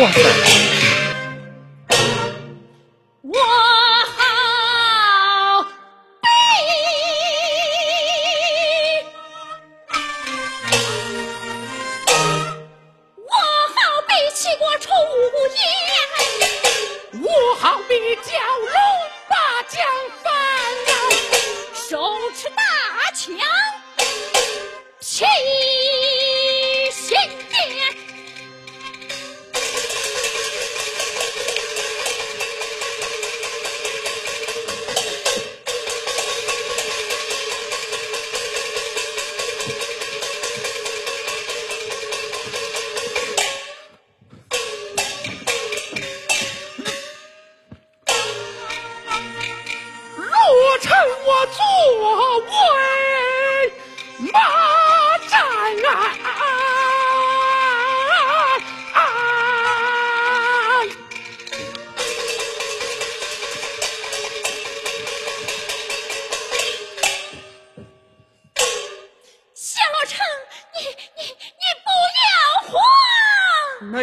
哇塞！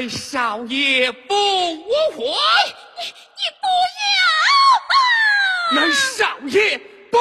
少爷不慌，你你不要啊！那少爷不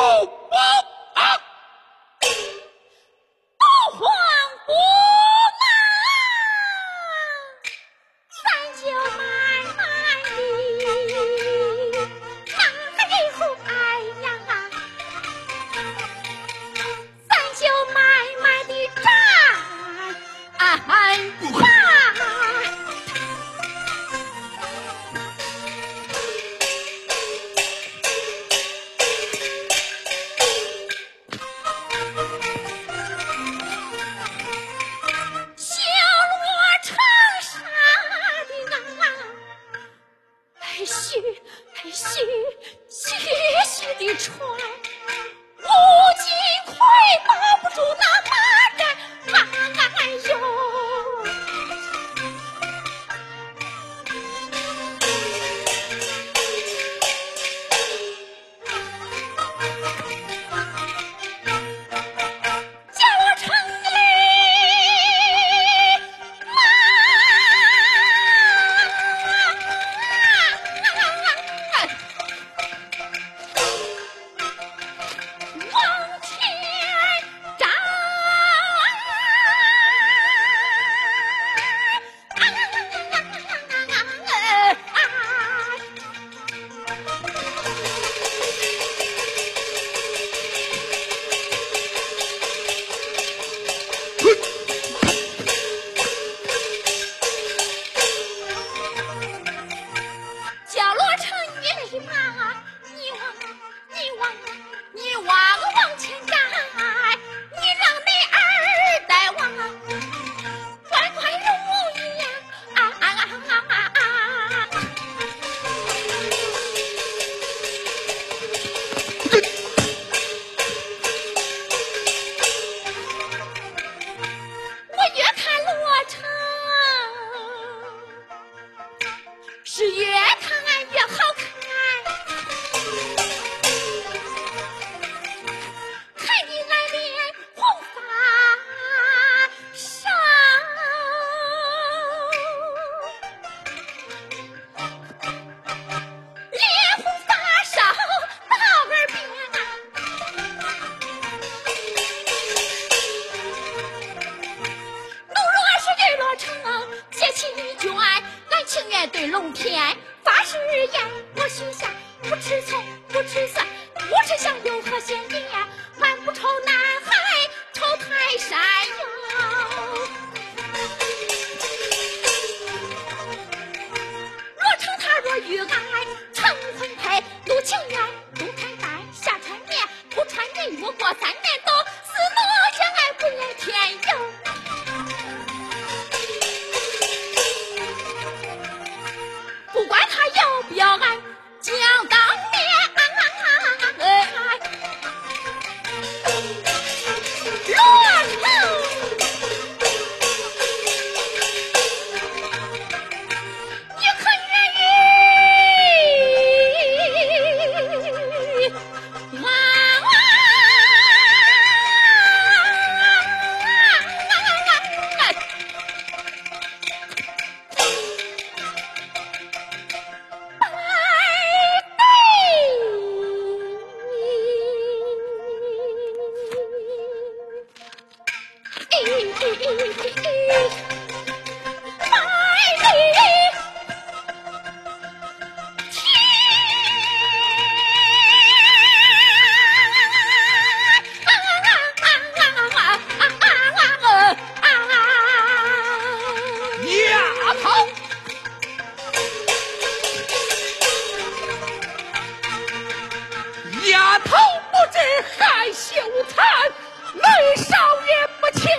天发誓言，我许下不吃葱，不吃蒜，不吃香油和咸盐，俺不愁南海，愁泰山。y'all 好丫头不知害羞惨内少爷不亲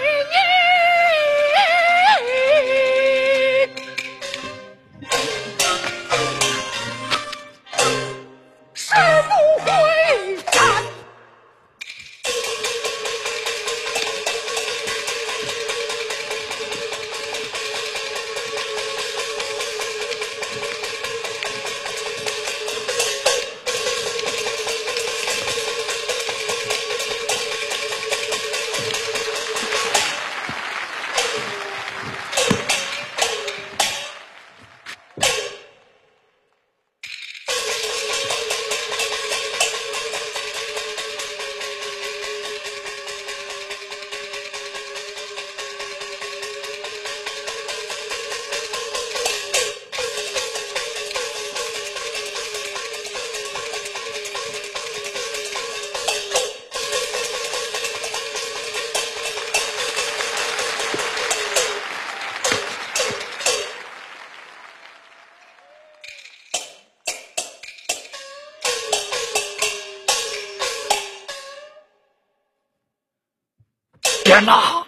天哪。